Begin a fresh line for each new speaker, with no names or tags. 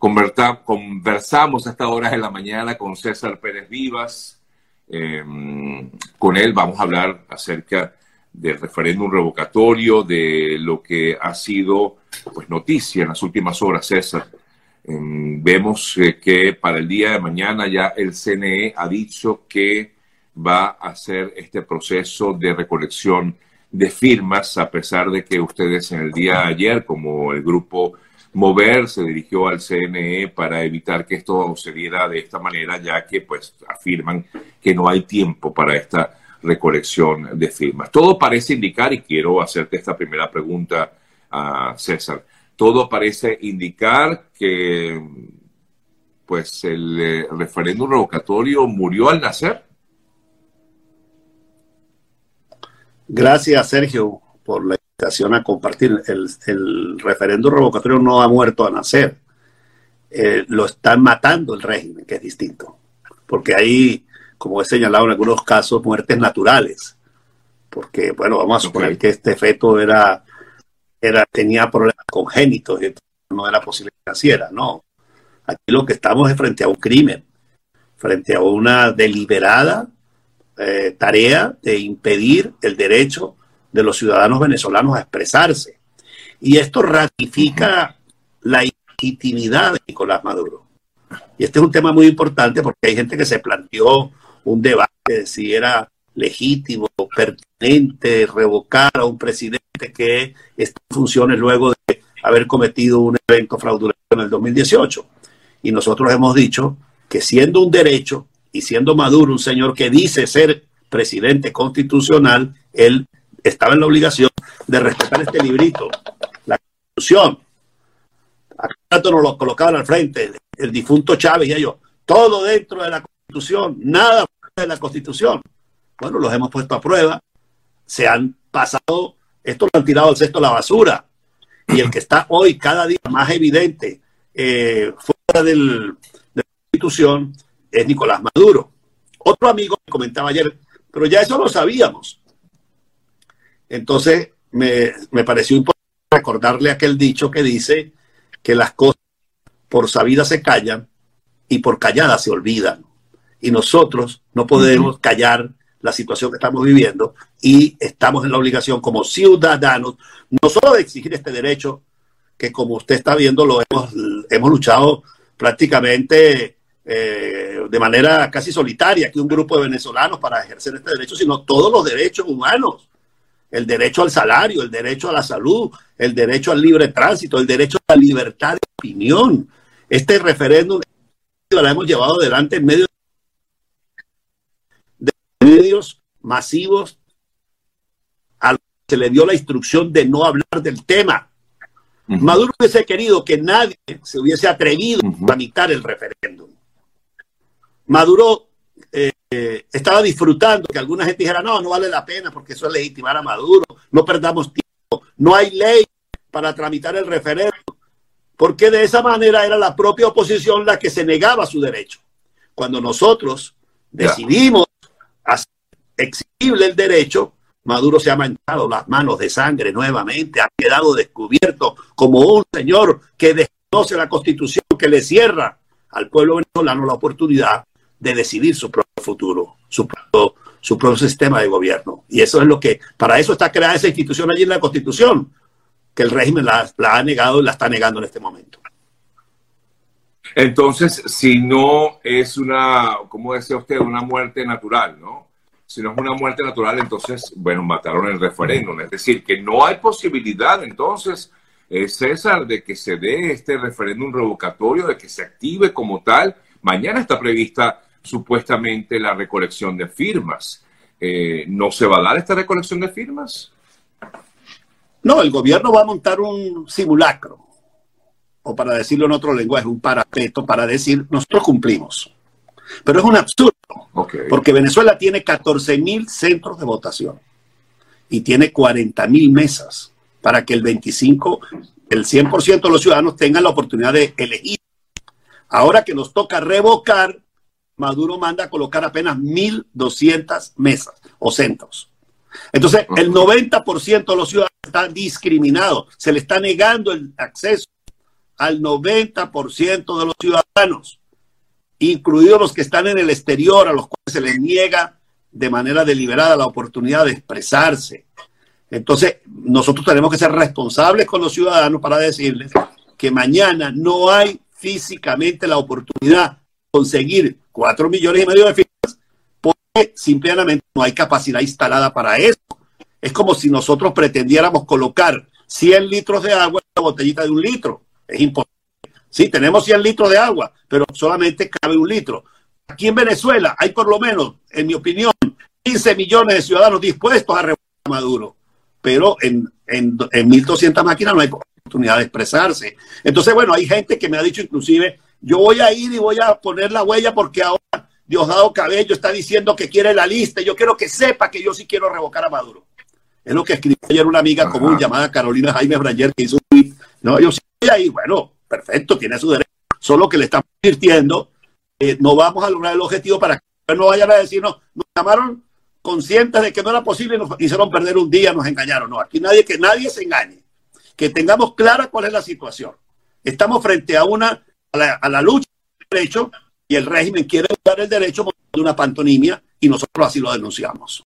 conversamos a estas horas de la mañana con César Pérez Vivas. Em, con él vamos a hablar acerca del referéndum revocatorio, de lo que ha sido pues, noticia en las últimas horas, César. Em, vemos eh, que para el día de mañana ya el CNE ha dicho que va a hacer este proceso de recolección de firmas, a pesar de que ustedes en el día de ayer, como el grupo Mover, se dirigió al CNE para evitar que esto se diera de esta manera, ya que pues afirman que no hay tiempo para esta recolección de firmas. Todo parece indicar, y quiero hacerte esta primera pregunta a César, todo parece indicar que pues el eh, referéndum revocatorio murió al nacer.
Gracias, Sergio, por la a compartir. El, el referéndum revocatorio no ha muerto a nacer. Eh, lo están matando el régimen, que es distinto. Porque hay, como he señalado en algunos casos, muertes naturales. Porque, bueno, vamos a suponer que este feto era, era, tenía problemas congénitos y no era posible que naciera. No. Aquí lo que estamos es frente a un crimen, frente a una deliberada eh, tarea de impedir el derecho de los ciudadanos venezolanos a expresarse. Y esto ratifica la ilegitimidad de Nicolás Maduro. Y este es un tema muy importante porque hay gente que se planteó un debate de si era legítimo, pertinente, revocar a un presidente que está en funciones luego de haber cometido un evento fraudulento en el 2018. Y nosotros hemos dicho que siendo un derecho, y siendo Maduro un señor que dice ser presidente constitucional, él estaba en la obligación de respetar este librito, la Constitución. Acá nos lo colocaban al frente, el, difunto Chávez y ellos, todo dentro de la Constitución, nada de la Constitución. Bueno, los hemos puesto a prueba, se han pasado, esto lo han tirado al cesto de la basura. Y el que está hoy cada día más evidente eh, fuera del, de la Constitución es Nicolás Maduro. Otro amigo me comentaba ayer, pero ya eso lo sabíamos. Entonces, me, pareció importante recordarle aquel dicho que dice que las cosas por sabidas se callan y por calladas se olvidan. Y nosotros no podemos callar la situación que estamos viviendo y estamos en la obligación como ciudadanos no solo de exigir este derecho, que como usted está viendo lo hemos, hemos luchado prácticamente eh, de manera casi solitaria que un grupo de venezolanos para ejercer este derecho, sino todos los derechos humanos. El derecho al salario, el derecho a la salud, el derecho al libre tránsito, el derecho a la libertad de opinión. Este referéndum lo hemos llevado adelante en medio de medios masivos a los que se le dio la instrucción de no hablar del tema. Maduro hubiese querido que nadie se hubiese atrevido a tramitar el referéndum. Maduro eh, estaba disfrutando que alguna gente dijera, no, no vale la pena porque eso es legitimar a Maduro, no perdamos tiempo, no hay ley para tramitar el referéndum, porque de esa manera era la propia oposición la que se negaba su derecho. Cuando nosotros decidimos hacer exigible el derecho, Maduro se ha manchado las manos de sangre nuevamente, ha quedado descubierto como un señor que desconoce la constitución, que le cierra al pueblo venezolano la oportunidad de decidir su propio futuro, su propio, sistema de gobierno. Y eso es lo que, para eso está creada esa institución allí en la Constitución, que el régimen la, ha negado y la está negando en este momento.
Entonces, si no es una, como decía usted, una muerte natural, ¿no? Si no es una muerte natural, entonces, bueno, mataron el referéndum. Es decir, que no hay posibilidad, entonces, eh, César, de que se dé este referéndum revocatorio, de que se active como tal. Mañana está prevista supuestamente la recolección de firmas. Eh, ¿No se va a dar esta recolección de firmas?
No, el gobierno va a montar un simulacro, o para decirlo en otro lenguaje, un parapeto para decir, nosotros cumplimos. Pero es un absurdo, porque Venezuela tiene 14 mil centros de votación y tiene 40 mil mesas para que el 25, el 100% de los ciudadanos tengan la oportunidad de elegir. Ahora que nos toca revocar, Maduro manda a colocar apenas 1.200 mesas o centros. Entonces, el 90% de los ciudadanos están discriminados, se le está negando el acceso al 90% de los ciudadanos, incluidos los que están en el exterior, a los cuales se les niega de manera deliberada la oportunidad de expresarse. Entonces, nosotros tenemos que ser responsables con los ciudadanos para decirles que mañana no hay físicamente la oportunidad de conseguir cuatro millones y medio de firmas porque simplemente no hay capacidad instalada para eso. Es como si nosotros pretendiéramos colocar 100 litros de agua en una botellita de un litro. Es imposible. Sí, tenemos 100 litros de agua, pero solamente cabe un litro. Aquí en Venezuela hay por lo menos, en mi opinión, 15 millones de ciudadanos dispuestos a revocar a Maduro, pero en, en, en 1.200 máquinas no hay oportunidad de expresarse. Entonces, bueno, hay gente que me ha dicho inclusive, yo voy a ir y voy a poner la huella porque ahora Diosdado Cabello está diciendo que quiere la lista. Yo quiero que sepa que yo sí quiero revocar a Maduro. Es lo que escribió ayer una amiga común llamada Carolina Jaime Brayer que hizo un tweet. No, yo sí voy ahí. Bueno, perfecto, tiene su derecho. Solo que le estamos advirtiendo no vamos a lograr el objetivo para que no vayan a decirnos, nos llamaron conscientes de que no era posible y nos hicieron perder un día, nos engañaron. No, aquí nadie, que nadie se engañe. Que tengamos clara cuál es la situación. Estamos frente a una, a la, a la lucha del derecho y el régimen quiere usar el derecho de una pantonimia y nosotros así lo denunciamos.